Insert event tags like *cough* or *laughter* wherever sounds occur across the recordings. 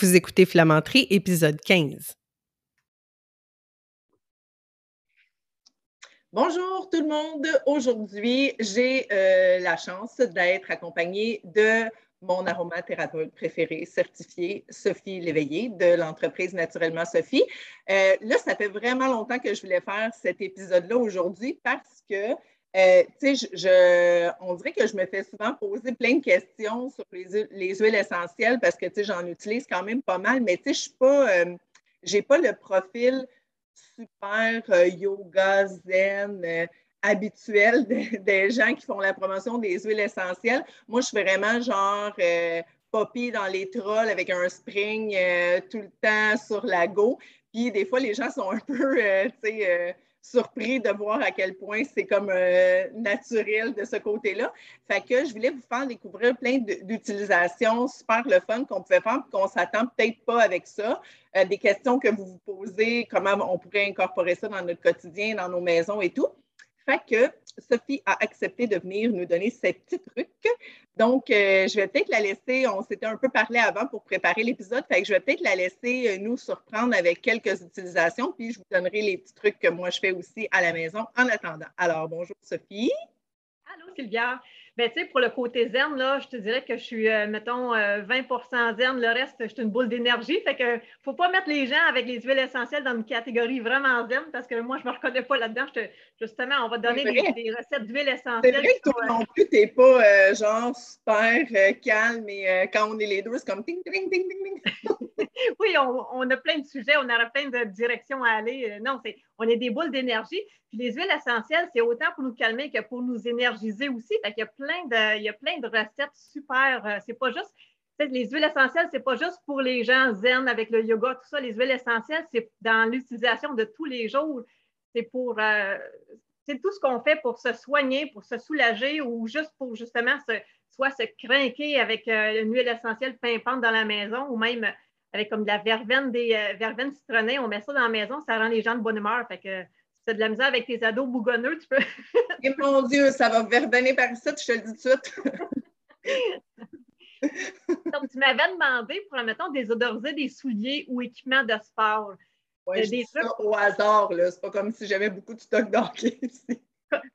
Vous écoutez Flamanterie, épisode 15. Bonjour tout le monde. Aujourd'hui, j'ai euh, la chance d'être accompagnée de mon aromathérapeute préféré certifié, Sophie Léveillé, de l'entreprise Naturellement Sophie. Euh, là, ça fait vraiment longtemps que je voulais faire cet épisode-là aujourd'hui parce que euh, je, on dirait que je me fais souvent poser plein de questions sur les, huiles essentielles parce que j'en utilise quand même pas mal, mais je suis pas, euh, pas le profil super euh, yoga zen habituel *laughs* des gens qui font la promotion des huiles essentielles. Moi, je suis vraiment genre poppy dans les trolls avec un spring tout le temps sur la go. Puis des fois, les gens sont un peu, tu sais, surpris de voir à quel point c'est comme euh, naturel de ce côté-là. Fait que je voulais vous faire découvrir plein d'utilisations super le fun qu'on pouvait faire qu'on ne s'attend peut-être pas avec ça. Euh, des questions que vous vous posez, comment on pourrait incorporer ça dans notre quotidien, dans nos maisons et tout. Fait que Sophie a accepté de venir nous donner ses petits trucs. Donc, euh, je vais peut-être la laisser, on s'était un peu parlé avant pour préparer l'épisode, je vais peut-être la laisser euh, nous surprendre avec quelques utilisations, puis je vous donnerai les petits trucs que moi je fais aussi à la maison en attendant. Alors, bonjour Sophie. Allô Sylvia. Ben, tu sais, pour le côté zen, là, je te dirais que je suis, euh, mettons, 20% euh, zen. Le reste, je suis une boule d'énergie. Fait que faut pas mettre les gens avec les huiles essentielles dans une catégorie vraiment zen parce que moi, je me reconnais pas là-dedans. Justement, on va donner des, recettes d'huiles essentielles. C'est vrai que toi non plus, t'es pas euh, genre super calme et quand on est les deux, c'est comme ting, ting, ting, ting, ting. *laughs* oui, on, a plein de sujets, on aura plein de directions à aller. Non, c'est, on est des boules d'énergie. Puis les huiles essentielles, c'est autant pour nous calmer que pour nous énergiser aussi. Fait qu'il y a plein de, il y a plein de recettes super. Euh, c'est pas juste, les huiles essentielles, c'est pas juste pour les gens zen avec le yoga, tout ça. Les huiles essentielles, c'est dans l'utilisation de tous les jours. C'est pour, euh, c'est tout ce qu'on fait pour se soigner, pour se soulager ou juste pour justement se, soit se craquer avec euh, une huile essentielle pimpante dans la maison ou même avec comme de la verveine, des verveines citronnées. On met ça dans la maison, ça rend les gens de bonne humeur. Fait que tu as de la misère avec tes ados bougonneux, tu peux. *laughs* Et mon Dieu, ça va verbenner par ici, je te le dis tout de suite. *laughs* Donc, tu m'avais demandé pour, mettons, désodoriser des souliers ou équipements de sport. Oui, je ça au hasard, là. C'est pas comme si j'avais beaucoup de stock d'hockey *laughs* ici.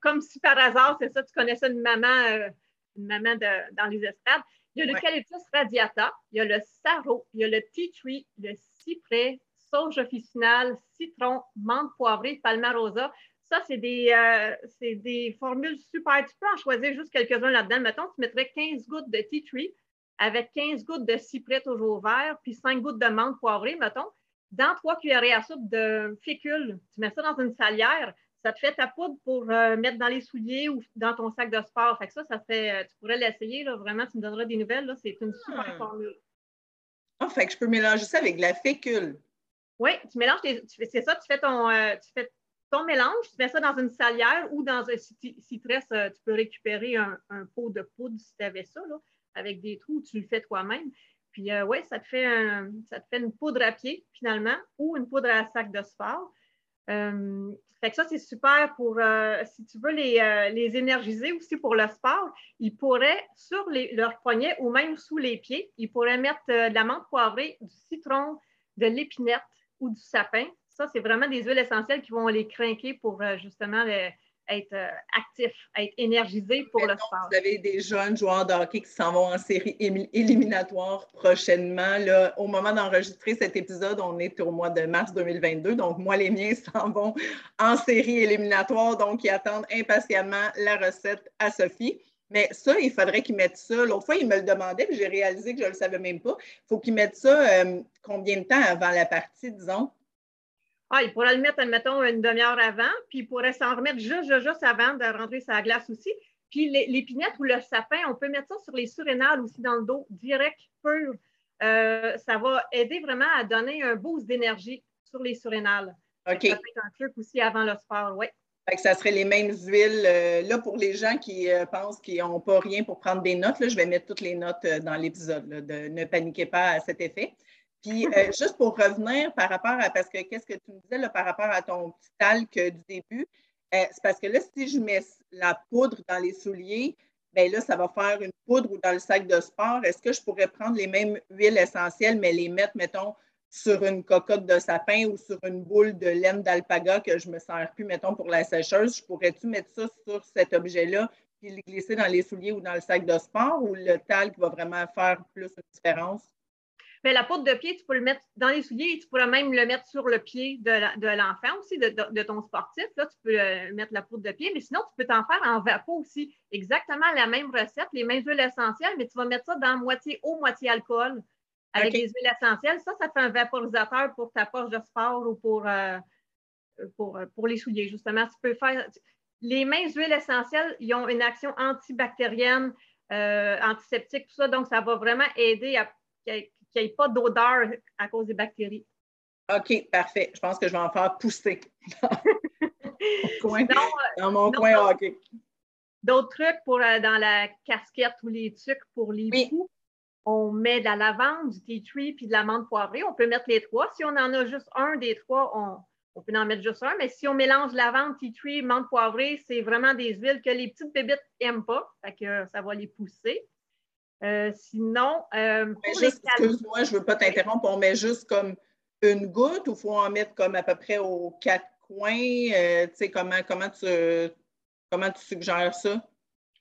Comme si par hasard, c'est ça, tu connaissais une maman, euh, une maman dans les estrades. Il y a l'eucalyptus radiata, il y a le sarro, il y a le tea tree, le cyprès, sauge officinale, citron, menthe poivrée, palmarosa. Ça, c'est des, euh, des formules super. Tu peux en choisir juste quelques-uns là-dedans. Mettons, tu mettrais 15 gouttes de tea tree avec 15 gouttes de cyprès toujours vert, puis 5 gouttes de menthe poivrée, mettons. Dans 3 cuillerées à soupe de fécule, tu mets ça dans une salière, ça te fait ta poudre pour euh, mettre dans les souliers ou dans ton sac de sport. Fait que ça, ça fait, euh, tu pourrais l'essayer, vraiment, tu me donneras des nouvelles. C'est une super hmm. formule. Ah, fait que je peux mélanger ça avec de la fécule. Oui, tu mélanges, c'est ça, tu fais, ton, euh, tu fais ton mélange, tu mets ça dans une salière ou dans un euh, tu peux récupérer un, pot de poudre si tu avais ça, là, avec des trous, tu le fais toi-même. Puis euh, oui, ça te, fait ça te fait une poudre à pied finalement ou une poudre à sac de sport. Fait que ça, c'est super pour, si tu veux les, les, énergiser aussi pour le sport, ils pourraient, sur les, leurs poignets ou même sous les pieds, ils pourraient mettre de la menthe poivrée, du citron, de l'épinette, ou du sapin. Ça, c'est vraiment des huiles essentielles qui vont les craquer pour euh, justement être euh, actifs, être énergisés pour le sport. Vous avez des jeunes joueurs de hockey qui s'en vont en série éliminatoire prochainement. Là, au moment d'enregistrer cet épisode, on est au mois de mars 2022. Donc, moi, les miens *laughs* s'en vont en série éliminatoire. Donc, ils attendent impatiemment la recette à Sophie. Mais ça, il faudrait qu'ils mettent ça. L'autre fois, ils me le demandaient, puis j'ai réalisé que je ne le savais même pas. Il faut qu'ils mettent ça euh, combien de temps avant la partie, disons? Ah, il pourrait le mettre, admettons, une demi-heure avant, puis il pourrait s'en remettre juste, juste, avant de rentrer sa glace aussi. Puis l'épinette ou le sapin, on peut mettre ça sur les surrénales aussi dans le dos, direct, pur. Euh, ça va aider vraiment à donner un boost d'énergie sur les surrénales. OK. Ça peut être un truc aussi avant le sport, oui ça serait les mêmes huiles. Euh, là, pour les gens qui euh, pensent qu'ils n'ont pas rien pour prendre des notes, là, je vais mettre toutes les notes euh, dans l'épisode. Ne paniquez pas à cet effet. Puis, juste pour revenir par rapport à, parce que qu'est-ce que tu me disais là, par rapport à ton petit talc du début, c'est parce que là, si je mets la poudre dans les souliers, bien là, ça va faire une poudre ou dans le sac de sport. Est-ce que je pourrais prendre les mêmes huiles essentielles, mais les mettre, mettons, sur une cocotte de sapin ou sur une boule de laine d'alpaga que je ne me sers plus, mettons, pour la sécheuse, je pourrais-tu mettre ça sur cet objet-là puis le glisser dans les souliers ou dans le sac de sport ou le talc va vraiment faire plus une différence? Mais la poudre de pied, tu peux le mettre dans les souliers et tu pourrais même le mettre sur le pied de l'enfant aussi, de, ton sportif. Là, tu peux euh, mettre la poudre de pied, mais sinon, tu peux t'en faire en vapeur aussi. Exactement la même recette, les mêmes huiles essentielles, mais tu vas mettre ça dans moitié eau, moitié alcool avec des huiles essentielles. Ça, ça fait un vaporisateur pour ta poche de sport ou pour, euh, pour, euh, pour, les souliers, justement. Tu peux faire. Les mêmes huiles essentielles, ils ont une action antibactérienne, euh, antiseptique, tout ça. Donc, ça va vraiment aider à qu'il n'y ait pas d'odeur à cause des bactéries. OK, parfait. Je pense que je vais en faire pousser *laughs* dans mon coin hockey. D'autres trucs pour, dans la casquette ou les trucs pour les oui on met de la lavande, du tea tree puis de la menthe poivrée. On peut mettre les trois. Si on en a juste un des trois, on, peut en mettre juste un. Mais si on mélange lavande, tea tree, menthe poivrée, c'est vraiment des huiles que les petites bébites n'aiment pas. Fait que ça va les pousser. Euh, sinon, euh, excuse-moi, je ne veux pas t'interrompre. On met juste comme une goutte ou il faut en mettre comme à peu près aux quatre coins? Euh, tu sais, comment, comment, tu, comment tu suggères ça?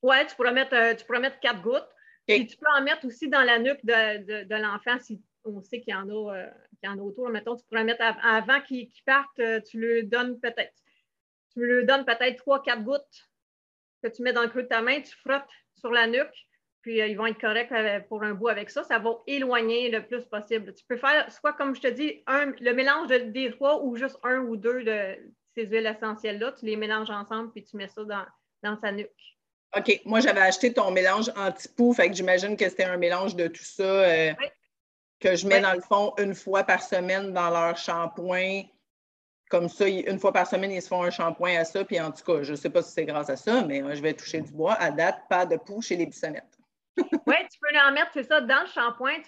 Oui, tu pourrais mettre, tu mettre quatre gouttes. Et tu peux en mettre aussi dans la nuque de, l'enfant si on sait qu'il y en a, euh, en a autour. Mettons, tu pourrais mettre avant qu'il parte, tu lui donnes peut-être. Tu lui donnes peut-être trois, quatre gouttes que tu mets dans le creux de ta main, tu frottes sur la nuque, puis euh, ils vont être corrects pour un bout avec ça. Ça va éloigner le plus possible. Tu peux faire soit, comme je te dis, le mélange des trois ou juste un ou deux de ces huiles essentielles-là. Tu les mélanges ensemble, puis tu mets ça dans, dans sa nuque. OK. Moi, j'avais acheté ton mélange anti-poux, fait que j'imagine que c'était un mélange de tout ça euh, que je mets dans le fond une fois par semaine dans leur shampoing. Comme ça, une fois par semaine, ils se font un shampoing à ça. Puis en tout cas, je ne sais pas si c'est grâce à ça, mais je vais toucher du bois. À date, pas de poux chez les bissonnettes. *laughs* oui, tu peux en mettre, c'est ça, dans le shampoing.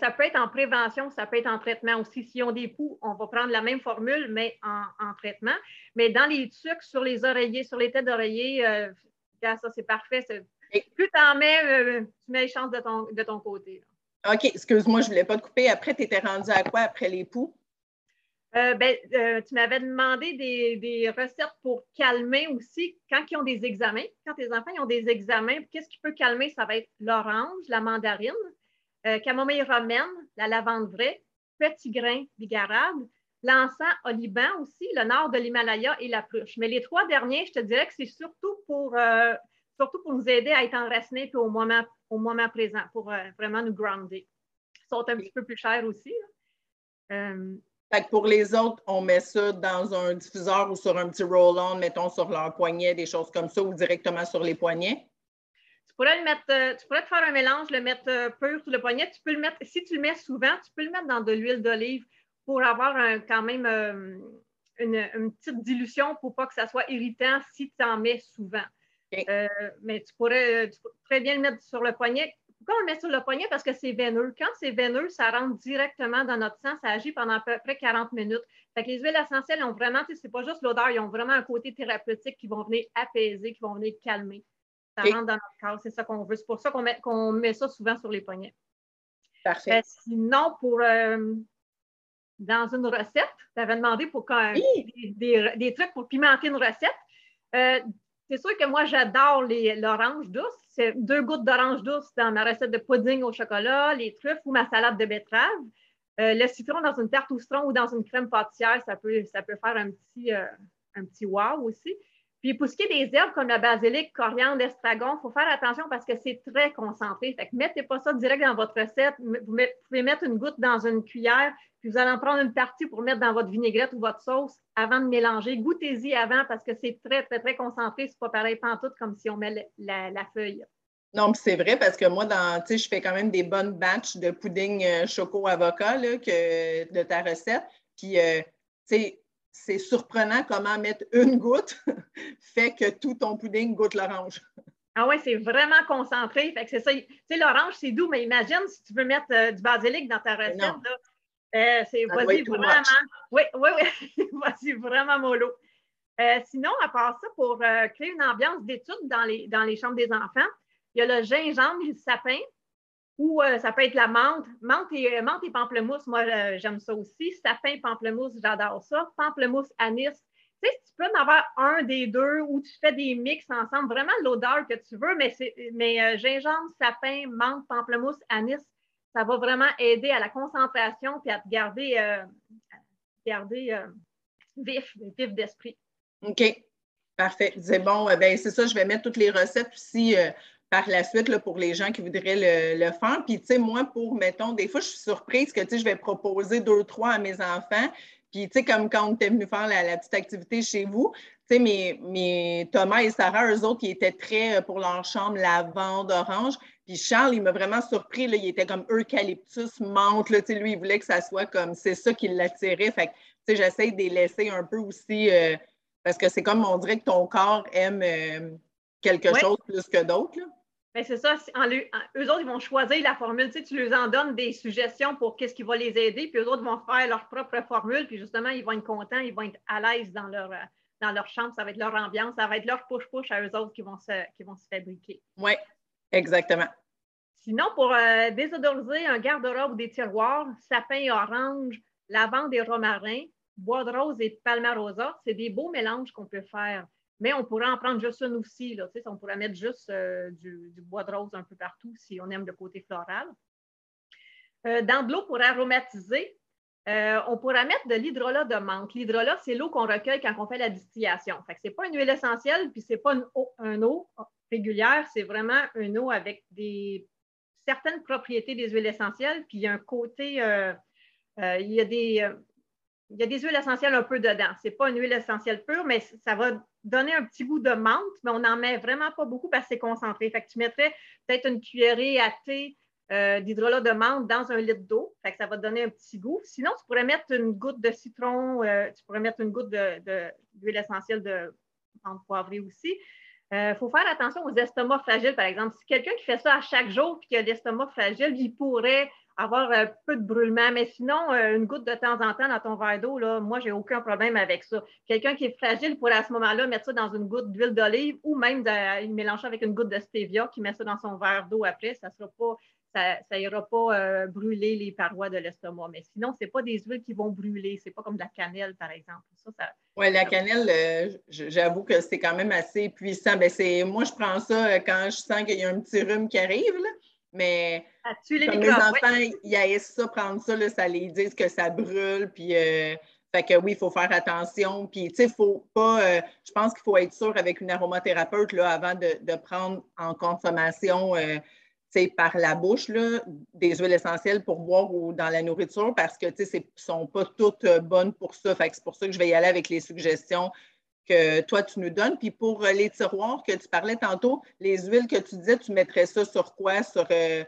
ça peut être en prévention, ça peut être en traitement aussi. Si on des poux, on va prendre la même formule, mais en, traitement. Mais dans les trucs, sur les oreillers, sur les têtes d'oreiller, euh, ça, c'est parfait. Plus tu en mets, euh, tu mets les chances de ton, de ton côté. OK, excuse-moi, je ne voulais pas te couper. Après, tu étais rendu à quoi après les poux? Euh, ben, euh, tu m'avais demandé des, recettes pour calmer aussi quand ils ont des examens. Quand tes enfants ont des examens, qu'est-ce qui peut calmer? Ça va être l'orange, la mandarine, camomille romaine, la lavande vraie, petit grain bigarade, l'encens au Liban aussi, le nord de l'Himalaya et la pruche. Mais les trois derniers, je te dirais que c'est surtout pour, euh, surtout pour nous aider à être enracinés puis au moment, au moment présent, pour euh, vraiment nous grounder. Ils sont un petit peu plus chers aussi. Euh, pour les autres, on met ça dans un diffuseur ou sur un petit roll-on, mettons sur leur poignet, des choses comme ça, ou directement sur les poignets? Tu pourrais, le mettre, tu pourrais te faire un mélange, le mettre pur sur le poignet. Tu peux le mettre, si tu le mets souvent, tu peux le mettre dans de l'huile d'olive pour avoir quand même euh, une, petite dilution pour pas que ça soit irritant si tu en mets souvent. Euh, mais tu pourrais, très bien le mettre sur le poignet. Pourquoi on le met sur le poignet? Parce que c'est veineux. Quand c'est veineux, ça rentre directement dans notre sang. Ça agit pendant à peu près 40 minutes. Fait que les huiles essentielles ont vraiment, c'est pas juste l'odeur, ils ont vraiment un côté thérapeutique qui vont venir apaiser, qui vont venir calmer. Ça rentre dans notre corps. C'est ça qu'on veut. C'est pour ça qu'on met, met, ça souvent sur les poignets. Parfait. Euh, sinon, pour dans une recette. Tu avais demandé pour des, trucs pour pimenter une recette. Euh, c'est sûr que moi, j'adore l'orange douce. C'est deux gouttes d'orange douce dans ma recette de pudding au chocolat, les truffes ou ma salade de betterave. Euh, le citron dans une tarte au citron ou dans une crème pâtissière, ça peut, ça peut faire un petit, euh, un petit wow aussi. Puis pour ce qui est des herbes comme le basilic, coriandre, estragon, il faut faire attention parce que c'est très concentré. Fait que mettez pas ça direct dans votre recette. Vous pouvez mettre une goutte dans une cuillère, puis vous allez en prendre une partie pour mettre dans votre vinaigrette ou votre sauce avant de mélanger. Goûtez-y avant parce que c'est très, très, très concentré. C'est pas pareil pantoute comme si on met la, feuille. Non, c'est vrai parce que moi, dans, je fais quand même des bonnes batches de pudding euh, choco-avocat que, de ta recette. Puis, euh, tu sais, c'est surprenant comment mettre une goutte *laughs* fait que tout ton pudding goûte l'orange. Ah oui, c'est vraiment concentré. Fait que c'est ça. Tu sais, l'orange, c'est doux, mais imagine si tu veux mettre euh, du basilic dans ta recette. Euh, c'est vas-y vraiment. Oui, oui, oui. *laughs* vas-y vraiment mollo. Euh, sinon, à part ça, pour créer une ambiance d'étude dans les, dans les chambres des enfants, Il y a le gingembre et le sapin, ou euh, ça peut être la menthe. Menthe et, menthe et pamplemousse, moi, euh, j'aime ça aussi. Sapin, pamplemousse, j'adore ça. Pamplemousse, anis. Tu sais, tu peux en avoir un des deux ou tu fais des mix ensemble, vraiment l'odeur que tu veux, mais, euh, gingembre, sapin, menthe, pamplemousse, anis, ça va vraiment aider à la concentration et à te garder, garder vif, vif d'esprit. OK. Parfait. C'est bon, ben, c'est ça, je vais mettre toutes les recettes aussi par la suite pour les gens qui voudraient le, faire. Puis, tu sais, moi, pour, mettons, des fois, je suis surprise que, tu sais, je vais proposer deux, trois à mes enfants. Puis, tu sais, comme quand on était venu faire la, petite activité chez vous, tu sais, mes, Thomas et Sarah, eux autres, ils étaient très euh, pour leur chambre lavande, orange. Puis Charles, il m'a vraiment surpris. Il était comme eucalyptus, menthe. Là, lui, il voulait que ça soit comme c'est ça qui l'attirait. Fait que j'essaie de les laisser un peu aussi euh, parce que c'est comme on dirait que ton corps aime euh, quelque chose plus que d'autres. Ben, c'est ça. eux autres, ils vont choisir la formule. Tu, sais, tu leur en donnes des suggestions pour qu'est-ce qui va les aider, puis eux autres vont faire leur propre formule, puis justement, ils vont être contents, ils vont être à l'aise dans leur, euh, dans leur chambre. Ça va être leur ambiance, ça va être leur push-push à eux autres qui vont se, qui vont se fabriquer. Oui, exactement. Sinon, pour euh, désodoriser un garde-robe ou des tiroirs, sapin et orange, lavande et romarin, bois de rose et palmarosa, c'est des beaux mélanges qu'on peut faire. Mais on pourrait en prendre juste une aussi. Là, on pourrait mettre juste euh, du, bois de rose un peu partout si on aime le côté floral. Euh, dans de l'eau pour aromatiser, euh, on pourrait mettre de l'hydrolat de menthe. L'hydrolat, c'est l'eau qu'on recueille quand on fait la distillation. Ce n'est pas une huile essentielle, puis ce n'est pas une eau, eau régulière, c'est vraiment une eau avec des, certaines propriétés des huiles essentielles, puis il y a un côté, il y a des il y a des huiles essentielles un peu dedans. Ce n'est pas une huile essentielle pure, mais ça va donner un petit goût de menthe, mais on n'en met vraiment pas beaucoup parce que c'est concentré. Fait que tu mettrais peut-être une cuillerée à thé euh, d'hydrolat de menthe dans un litre d'eau. Fait que ça va donner un petit goût. Sinon, tu pourrais mettre une goutte de citron, euh, tu pourrais mettre une goutte d'huile essentielle de menthe poivrée aussi. Il euh, faut faire attention aux estomacs fragiles, par exemple. Si quelqu'un qui fait ça à chaque jour et qui a l'estomac fragile, il pourrait avoir un peu de brûlement. Mais sinon, euh, une goutte de temps en temps dans ton verre d'eau, là, moi, j'ai aucun problème avec ça. Quelqu'un qui est fragile pourrait à ce moment-là mettre ça dans une goutte d'huile d'olive ou même de, mélanger avec une goutte de stevia qui met ça dans son verre d'eau après. Ça sera pas, ça, n'ira pas euh, brûler les parois de l'estomac. Mais sinon, ce n'est pas des huiles qui vont brûler. Ce n'est pas comme de la cannelle, par exemple. oui, la cannelle, euh, j'avoue que c'est quand même assez puissant. Ben, moi, je prends ça quand je sens qu'il y a un petit rhume qui arrive. Là. Mais les, enfants, ils haïssent ça, prendre ça, ça les dit que ça brûle. Puis, euh, fait que oui, il faut faire attention. Puis, tu sais, faut pas. Euh, je pense qu'il faut être sûr avec une aromathérapeute là, avant de, prendre en consommation. Euh, par la bouche, là, des huiles essentielles pour boire ou dans la nourriture parce que, tu sais, ne sont pas toutes bonnes pour ça. Fait c'est pour ça que je vais y aller avec les suggestions que toi, tu nous donnes. Puis pour euh, les tiroirs que tu parlais tantôt, les huiles que tu disais, tu mettrais ça sur quoi? Sur, euh,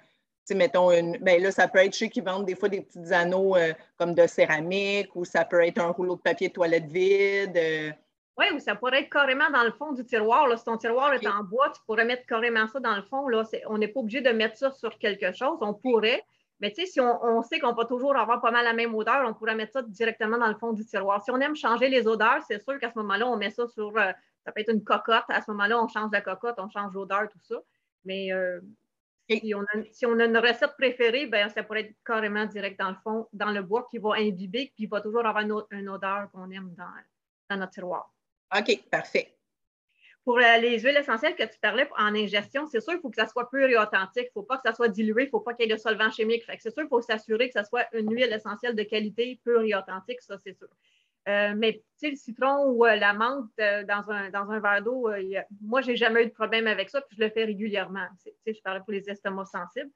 mettons, une, ben là, ça peut être ceux qui vendent des fois des petits anneaux euh, comme de céramique ou ça peut être un rouleau de papier toilette vide. Oui, ou ça pourrait être carrément dans le fond du tiroir. Là. Si ton tiroir est en bois, tu pourrais mettre carrément ça dans le fond. Là. on n'est pas obligé de mettre ça sur quelque chose. On pourrait, mais tu sais, si on, sait qu'on va toujours avoir pas mal la même odeur, on pourrait mettre ça directement dans le fond du tiroir. Si on aime changer les odeurs, c'est sûr qu'à ce moment-là, on met ça sur, euh, ça peut être une cocotte. À ce moment-là, on change la cocotte, on change l'odeur, tout ça. Mais euh, si, on a, une recette préférée, ben, ça pourrait être carrément direct dans le fond, dans le bois qui va imbiber, puis il va toujours avoir une, odeur qu'on aime dans, dans notre tiroir. OK, parfait. Pour euh, les huiles essentielles que tu parlais en ingestion, c'est sûr qu'il faut que ça soit pur et authentique. Il ne faut pas que ça soit dilué, il ne faut pas qu'il y ait de solvant chimique. c'est sûr qu'il faut s'assurer que ça soit une huile essentielle de qualité, pure et authentique, ça c'est sûr. Euh, mais le citron ou euh, la menthe dans, un, dans un verre d'eau, moi, je n'ai jamais eu de problème avec ça, puis je le fais régulièrement. Je parlais pour les estomacs sensibles.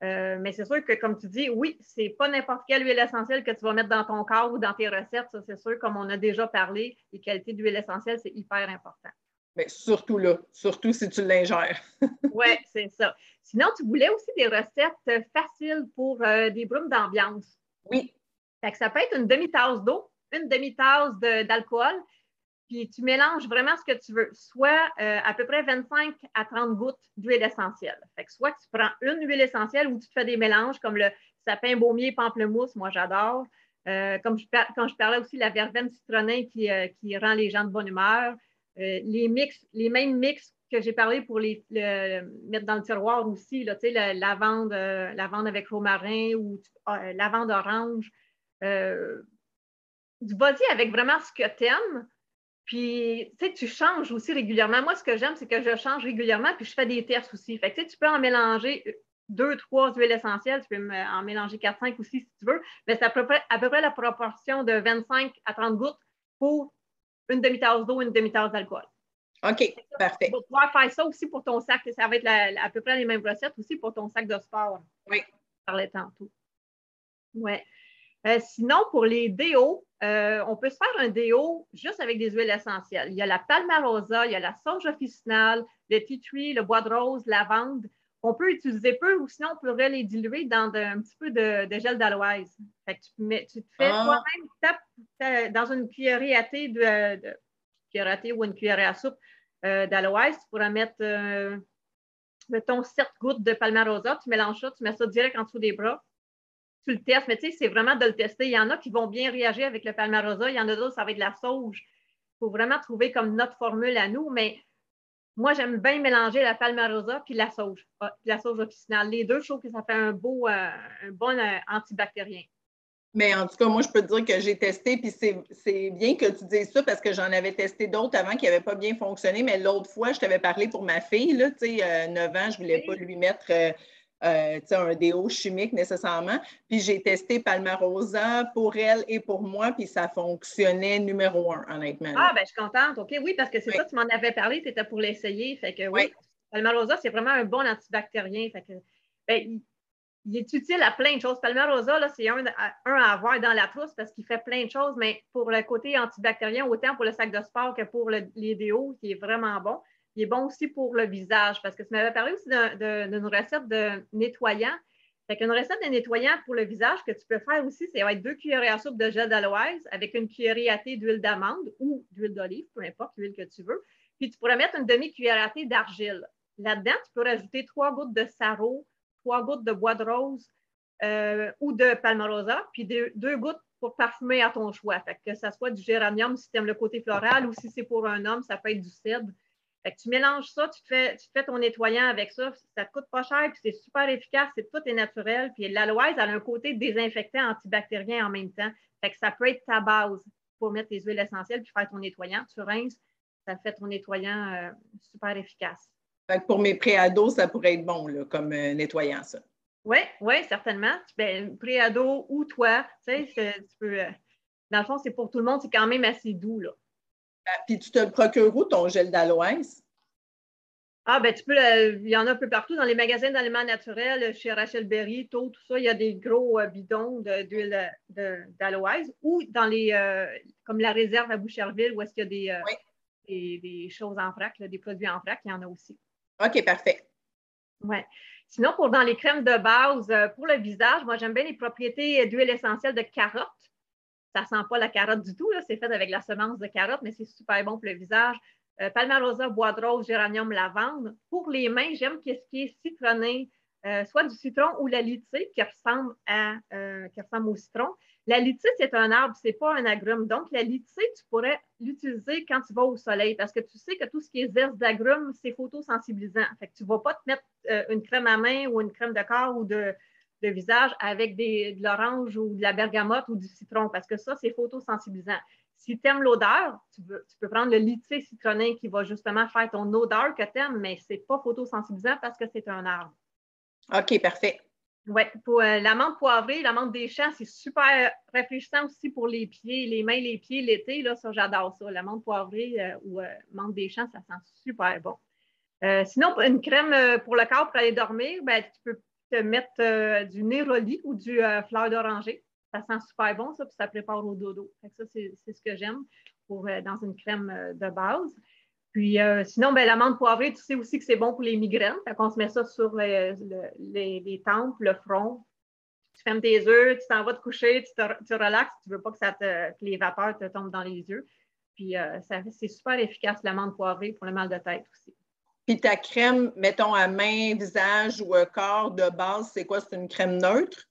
mais c'est sûr que, comme tu dis, oui, ce n'est pas n'importe quelle huile essentielle que tu vas mettre dans ton corps ou dans tes recettes. Ça, c'est sûr, comme on a déjà parlé, les qualités d'huile essentielle, c'est hyper important. Mais surtout là, surtout si tu l'ingères. *laughs* oui, c'est ça. Sinon, tu voulais aussi des recettes faciles pour euh, des brumes d'ambiance. Oui. ça peut être une demi-tasse d'eau, une demi-tasse d'alcool, puis tu mélanges vraiment ce que tu veux, soit euh, à peu près 25 à 30 gouttes d'huile essentielle. Fait que soit tu prends une huile essentielle ou tu te fais des mélanges comme le sapin baumier pamplemousse, moi j'adore. Euh, comme je, quand je parlais aussi de la verveine citronnée qui, qui rend les gens de bonne humeur. Euh, les mêmes mix que j'ai parlé pour les, mettre dans le tiroir aussi, la lavande, euh, avec romarin ou euh, lavande orange. Vas-y avec vraiment ce que tu aimes. Puis, tu changes aussi régulièrement. Moi, ce que j'aime, c'est que je change régulièrement, puis je fais des tests aussi. Tu peux en mélanger deux, trois huiles essentielles. Tu peux en mélanger quatre, cinq aussi si tu veux. Mais c'est à peu près la proportion de 25 à 30 gouttes pour une demi-tasse d'eau, une demi-tasse d'alcool. OK, parfait. Tu pouvoir faire ça aussi pour ton sac. Ça va être à peu près les mêmes recettes aussi pour ton sac de sport. Oui. Je parlais tantôt. Oui. Euh, sinon, pour les déos, euh, on peut se faire un déo juste avec des huiles essentielles. Il y a la palmarosa, il y a la sauge officinale, le tea tree, le bois de rose, lavande. On peut utiliser peu ou sinon on pourrait les diluer dans un petit peu de, gel d'aloise. Tu, tu te fais ah. toi-même, dans une cuillerée à thé, de, cuillère à thé ou une cuillerée à soupe euh, d'aloise, tu pourras mettre, mettons, 7 gouttes de palmarosa, tu mélanges ça, tu mets ça direct en dessous des bras tu le testes, mais tu sais, c'est vraiment de le tester. Il y en a qui vont bien réagir avec le palmarosa, il y en a d'autres, ça va être de la sauge. Il faut vraiment trouver comme notre formule à nous, mais moi, j'aime bien mélanger la palmarosa puis la sauge, ah, la sauge officinale. Les deux, je trouve que ça fait un beau, euh, un bon euh, antibactérien. Mais en tout cas, moi, je peux te dire que j'ai testé, puis c'est bien que tu dises ça parce que j'en avais testé d'autres avant qui n'avaient pas bien fonctionné, mais l'autre fois, je t'avais parlé pour ma fille, là, tu sais, 9 euh, ans, je ne voulais pas lui mettre euh, un déo chimique nécessairement. Puis j'ai testé Palmarosa pour elle et pour moi, puis ça fonctionnait numéro un, honnêtement. Ah, ben je suis contente. OK, oui, parce que c'est ça, tu m'en avais parlé, tu étais pour l'essayer. Fait que oui, Palmarosa, c'est vraiment un bon antibactérien. Fait que, ben, il, est utile à plein de choses. Palmarosa, c'est un, un, à avoir dans la trousse parce qu'il fait plein de choses, mais pour le côté antibactérien, autant pour le sac de sport que pour les déos, qui est vraiment bon. Il est bon aussi pour le visage parce que tu m'avais parlé aussi d'une recette de nettoyant. Fait qu'une recette de nettoyant pour le visage que tu peux faire aussi, c'est avec deux cuillerées à soupe de gel d'aloise avec une cuillerée à thé d'huile d'amande ou d'huile d'olive, peu importe l'huile que tu veux. Puis tu pourrais mettre une demi-cuillère à thé d'argile. Là-dedans, tu peux rajouter trois gouttes de sarreau, trois gouttes de bois de rose euh, ou de palmarosa, puis deux, gouttes pour parfumer à ton choix. Que ce soit du géranium si tu aimes le côté floral ou si c'est pour un homme, ça peut être du cèdre tu mélanges ça, tu te, fais, tu fais ton nettoyant avec ça, ça te coûte pas cher, puis c'est super efficace, c'est tout est naturel. Puis l'aloise, elle a un côté désinfectant antibactérien en même temps. Fait que ça peut être ta base pour mettre tes huiles essentielles puis faire ton nettoyant. Tu rinces, ça fait ton nettoyant euh, super efficace. Fait que pour mes préados, ça pourrait être bon là, comme euh, nettoyant, ça. Oui, oui, certainement. Ben, préado ou toi, tu sais, tu peux. Euh, dans le fond, c'est pour tout le monde, c'est quand même assez doux. Là. Ah, puis tu te procures où ton gel d'aloès? Ah, ben tu peux, il y en a un peu partout dans les magasins d'aliments naturels, chez Rachel Berry, tout, tout ça, il y a des gros euh, bidons d'huile d'aloès ou dans les, euh, comme la réserve à Boucherville, où est-ce qu'il y a des, euh, des, choses en vrac, des produits en vrac, il y en a aussi. OK, parfait. Oui. Sinon, pour dans les crèmes de base, pour le visage, moi, j'aime bien les propriétés d'huile essentielle de carotte ça sent pas la carotte du tout. C'est fait avec la semence de carotte, mais c'est super bon pour le visage. Euh, palmarosa, bois de rose, géranium, lavande. Pour les mains, j'aime ce qui est citronné, euh, soit du citron ou la litée qui ressemble, euh, qui ressemble au citron. La litée, c'est un arbre, c'est pas un agrume. Donc, la litée, tu pourrais l'utiliser quand tu vas au soleil parce que tu sais que tout ce qui est zeste d'agrumes, c'est photosensibilisant. Fait que tu ne vas pas te mettre une crème à main ou une crème de corps ou de, de visage avec des, de l'orange ou de la bergamote ou du citron, parce que ça, c'est photosensibilisant. Si tu aimes l'odeur, tu, peux prendre le lithium citronné qui va justement faire ton odeur que tu aimes, mais ce n'est pas photosensibilisant parce que c'est un arbre. OK, parfait. Oui, pour euh, l'amande poivrée, l'amande des champs, c'est super rafraîchissant aussi pour les pieds, les mains, les pieds l'été. Là, ça, j'adore ça. L'amande poivrée euh, ou euh, amande des champs, ça sent super bon. sinon, une crème pour le corps pour aller dormir, ben, tu peux te mettre euh, du néroli ou du euh, fleur d'oranger. Ça sent super bon, ça, puis ça prépare au dodo. ça, c'est ce que j'aime euh, dans une crème de base. Puis sinon, ben, l'amande poivrée, tu sais aussi que c'est bon pour les migraines. Fait qu'on se met ça sur les, les, tempes, le front. Tu fermes tes yeux, tu t'en vas te coucher, tu, te, relaxes. Tu veux pas que, ça que les vapeurs te tombent dans les yeux. Puis c'est super efficace, l'amande poivrée, pour le mal de tête aussi. Puis ta crème, mettons à main, visage ou corps de base, c'est quoi? C'est une crème neutre?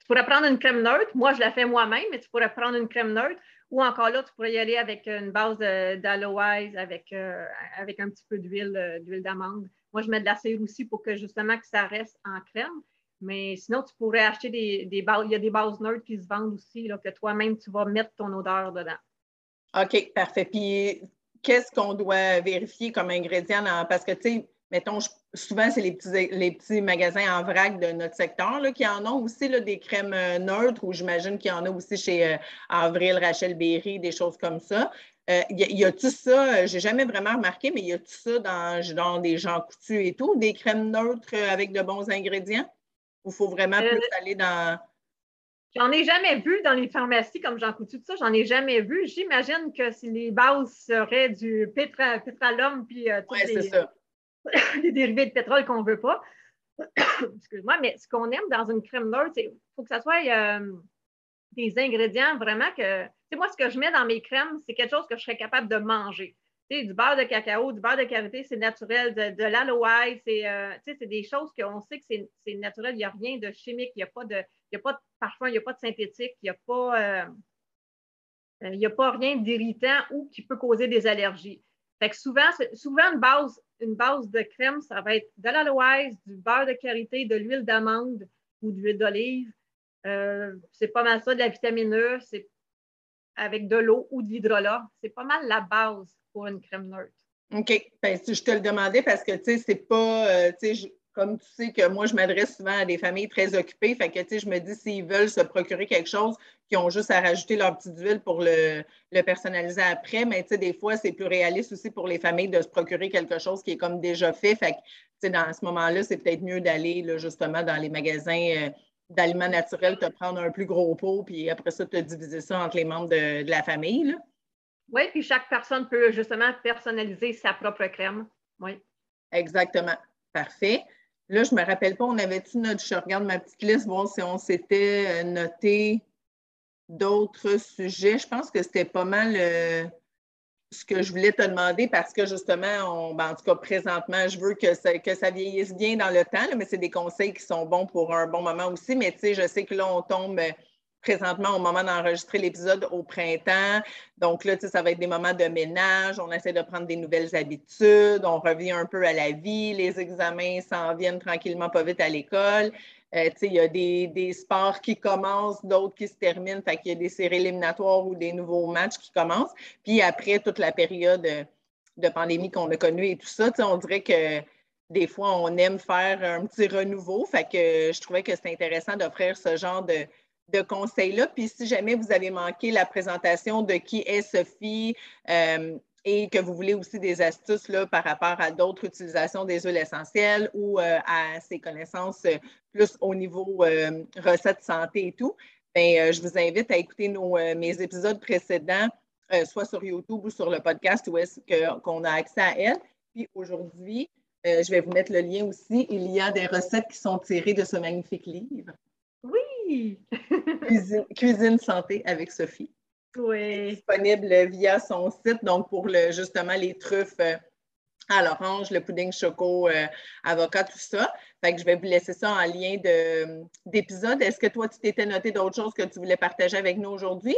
Tu pourrais prendre une crème neutre. Moi, je la fais moi-même, mais tu pourrais prendre une crème neutre. Ou encore là, tu pourrais y aller avec une base d'aloès avec, euh, avec un petit peu d'huile euh, d'huile d'amande. Moi, je mets de la cire aussi pour que justement que ça reste en crème. Mais sinon, tu pourrais acheter des, des bases. Il y a des bases neutres qui se vendent aussi, là, que toi-même, tu vas mettre ton odeur dedans. OK, parfait. Puis, qu'est-ce qu'on doit vérifier comme ingrédient? Parce que, tu sais, mettons, souvent, c'est les petits, les petits magasins en vrac de notre secteur là, qui en ont aussi là, des crèmes euh, neutres ou j'imagine qu'il y en a aussi chez euh, Avril, Rachel Berry, des choses comme ça. Euh, y a-tu ça, j'ai jamais vraiment remarqué, mais y a-tu ça dans, dans des gens coutus et tout, des crèmes neutres avec de bons ingrédients? Ou il faut vraiment plus aller dans. J'en ai jamais vu dans les pharmacies comme Jean Coutu, tout ça, j'en ai jamais vu. J'imagine que si les bases seraient du pétralum puis ouais, c'est ça *laughs* des dérivés de pétrole qu'on ne veut pas. *coughs* Excuse-moi, mais ce qu'on aime dans une crème neutre, c'est faut que ça soit euh, des ingrédients vraiment que. Tu sais, moi, ce que je mets dans mes crèmes, c'est quelque chose que je serais capable de manger. Tu sais, du beurre de cacao, du beurre de karité, c'est naturel, de, de l'aloe, c'est euh, des choses qu'on sait que c'est naturel, il n'y a rien de chimique, il n'y a pas de, il y a pas il n'y a pas de synthétique, il n'y a pas. Euh, n'y a pas rien d'irritant ou qui peut causer des allergies. Fait que souvent, souvent une base une base de crème, ça va être de l'aloès, du beurre de karité, de l'huile d'amande ou de l'huile d'olive. Euh, c'est pas mal ça, de la vitamine E, c'est avec de l'eau ou de l'hydrolat. C'est pas mal la base pour une crème neutre. OK. Ben, je te le demandais parce que, tu sais, c'est pas, euh, comme tu sais que moi, je m'adresse souvent à des familles très occupées. Fait que, tu sais, je me dis, s'ils veulent se procurer quelque chose, qu'ils ont juste à rajouter leur petite huile pour le, personnaliser après. Mais, tu sais, des fois, c'est plus réaliste aussi pour les familles de se procurer quelque chose qui est comme déjà fait. Fait que, tu sais, dans ce moment-là, c'est peut-être mieux d'aller, justement, dans les magasins euh, d'aliments naturels, te prendre un plus gros pot, puis après ça, te diviser ça entre les membres de, la famille. Oui, puis chaque personne peut justement personnaliser sa propre crème. Oui. Exactement. Parfait. Là, je ne me rappelle pas, on avait-tu notre. Je regarde ma petite liste, voir si on s'était euh, noté d'autres sujets. Je pense que c'était pas mal euh, ce que je voulais te demander parce que justement, ben, en tout cas, présentement, je veux que ça, que ça vieillisse bien dans le temps, mais c'est des conseils qui sont bons pour un bon moment aussi. Mais tu sais, je sais que là, on tombe présentement au moment d'enregistrer l'épisode au printemps. Donc là, ça va être des moments de ménage, on essaie de prendre des nouvelles habitudes, on revient un peu à la vie, les examens s'en viennent tranquillement pas vite à l'école. Euh, il y a des, sports qui commencent, d'autres qui se terminent, fait qu'il y a des séries éliminatoires ou des nouveaux matchs qui commencent. Puis après toute la période de pandémie qu'on a connue et tout ça, on dirait que des fois, on aime faire un petit renouveau. Fait que je trouvais que c'était intéressant d'offrir ce genre de, de conseils-là. Puis si jamais vous avez manqué la présentation de qui est Sophie euh, et que vous voulez aussi des astuces là, par rapport à d'autres utilisations des huiles essentielles ou euh, à ses connaissances euh, plus au niveau recettes santé et tout, bien, je vous invite à écouter nos, mes épisodes précédents, soit sur YouTube ou sur le podcast où est-ce qu'on a accès à elle. Puis aujourd'hui, je vais vous mettre le lien aussi. Il y a des recettes qui sont tirées de ce magnifique livre. Oui! Cuisine, santé avec Sophie. Oui. Disponible via son site, donc pour le, justement les truffes euh, à l'orange, le pudding choco, euh, avocat, tout ça. Fait que je vais vous laisser ça en lien d'épisode. Est-ce que toi, tu t'étais noté d'autres choses que tu voulais partager avec nous aujourd'hui?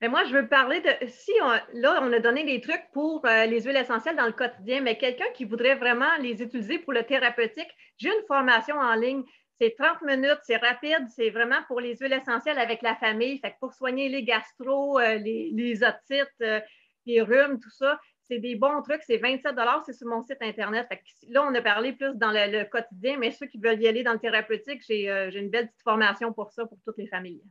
Mais moi, je veux parler de. Si là, on a donné des trucs pour euh, les huiles essentielles dans le quotidien, mais quelqu'un qui voudrait vraiment les utiliser pour le thérapeutique, j'ai une formation en ligne. C'est 30 minutes, c'est rapide, c'est vraiment pour les huiles essentielles avec la famille. Fait que pour soigner les gastro, euh, les, otites, euh, les rhumes, tout ça, c'est des bons trucs. C'est 27 c'est sur mon site Internet. là, on a parlé plus dans le, quotidien, mais ceux qui veulent y aller dans le thérapeutique, euh, j'ai une belle petite formation pour ça, pour toutes les familles.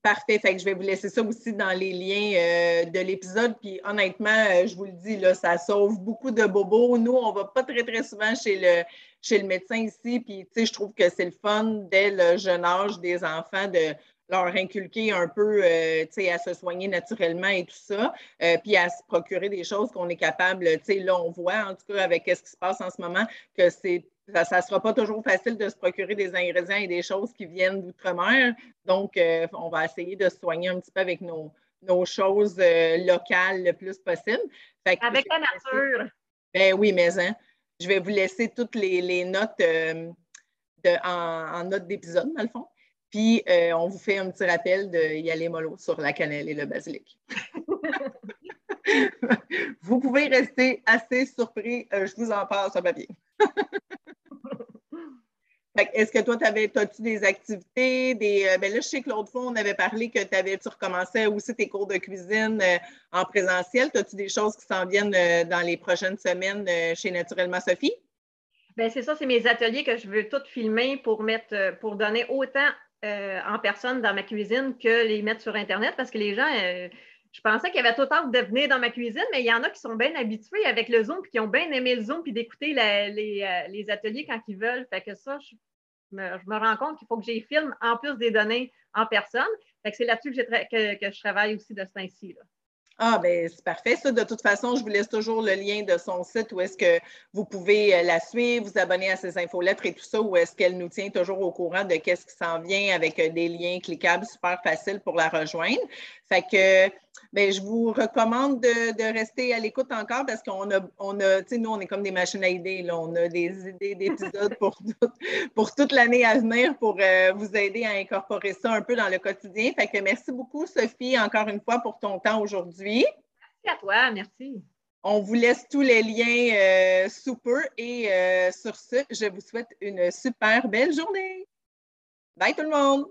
Parfait. Fait que je vais vous laisser ça aussi dans les liens de l'épisode. Puis honnêtement, je vous le dis, là, ça sauve beaucoup de bobos. Nous, on ne va pas très, très souvent chez le, chez le médecin ici. Puis, tu sais, je trouve que c'est le fun dès le jeune âge des enfants de leur inculquer un peu, euh, tu sais, à se soigner naturellement et tout ça, euh, puis à se procurer des choses qu'on est capable, tu sais, là, on voit, en tout cas, avec ce qui se passe en ce moment, que c'est ça ne sera pas toujours facile de se procurer des ingrédients et des choses qui viennent d'outre-mer. Donc, euh, on va essayer de se soigner un petit peu avec nos, choses locales le plus possible. avec la nature. Ben oui, mais hein, je vais vous laisser toutes les, notes euh, de, en, notes d'épisode, dans le fond. Puis, euh, on vous fait un petit rappel d'y aller mollo sur la cannelle et le basilic. *laughs* vous pouvez rester assez surpris. Euh, je vous en parle sur papier. *laughs* Est-ce que toi, tu avais, as-tu des activités? Des, euh, ben là, je sais que l'autre fois, on avait parlé que avais, tu recommençais aussi tes cours de cuisine en présentiel. As-tu des choses qui s'en viennent dans les prochaines semaines chez Naturellement Sophie? Bien, c'est ça, c'est mes ateliers que je veux tout filmer pour mettre, pour donner autant euh, en personne dans ma cuisine que les mettre sur Internet parce que les gens, euh, je pensais qu'il y avait tout hâte de venir dans ma cuisine, mais il y en a qui sont bien habitués avec le Zoom puis qui ont bien aimé le Zoom puis d'écouter euh, les, ateliers quand ils veulent. Fait que ça, je me, rends compte qu'il faut que j'ai filme en plus des données en personne. Fait que c'est là-dessus que, que, je travaille aussi de ce temps-ci. Ah, ben c'est parfait. Ça, de toute façon, je vous laisse toujours le lien de son site où est-ce que vous pouvez euh, la suivre, vous abonner à ses infolettres et tout ça, où est-ce qu'elle nous tient toujours au courant de qu'est-ce qui s'en vient avec euh, des liens cliquables super faciles pour la rejoindre. Fait que Bien, je vous recommande de, rester à l'écoute encore parce qu'on a, on a tu sais, nous, on est comme des machines à idées. Là. On a des idées d'épisodes pour, *laughs* pour toute l'année à venir pour euh, vous aider à incorporer ça un peu dans le quotidien. Fait que merci beaucoup, Sophie, encore une fois, pour ton temps aujourd'hui. Merci à toi, merci. On vous laisse tous les liens euh, sous peu et euh, sur ce, je vous souhaite une super belle journée. Bye tout le monde!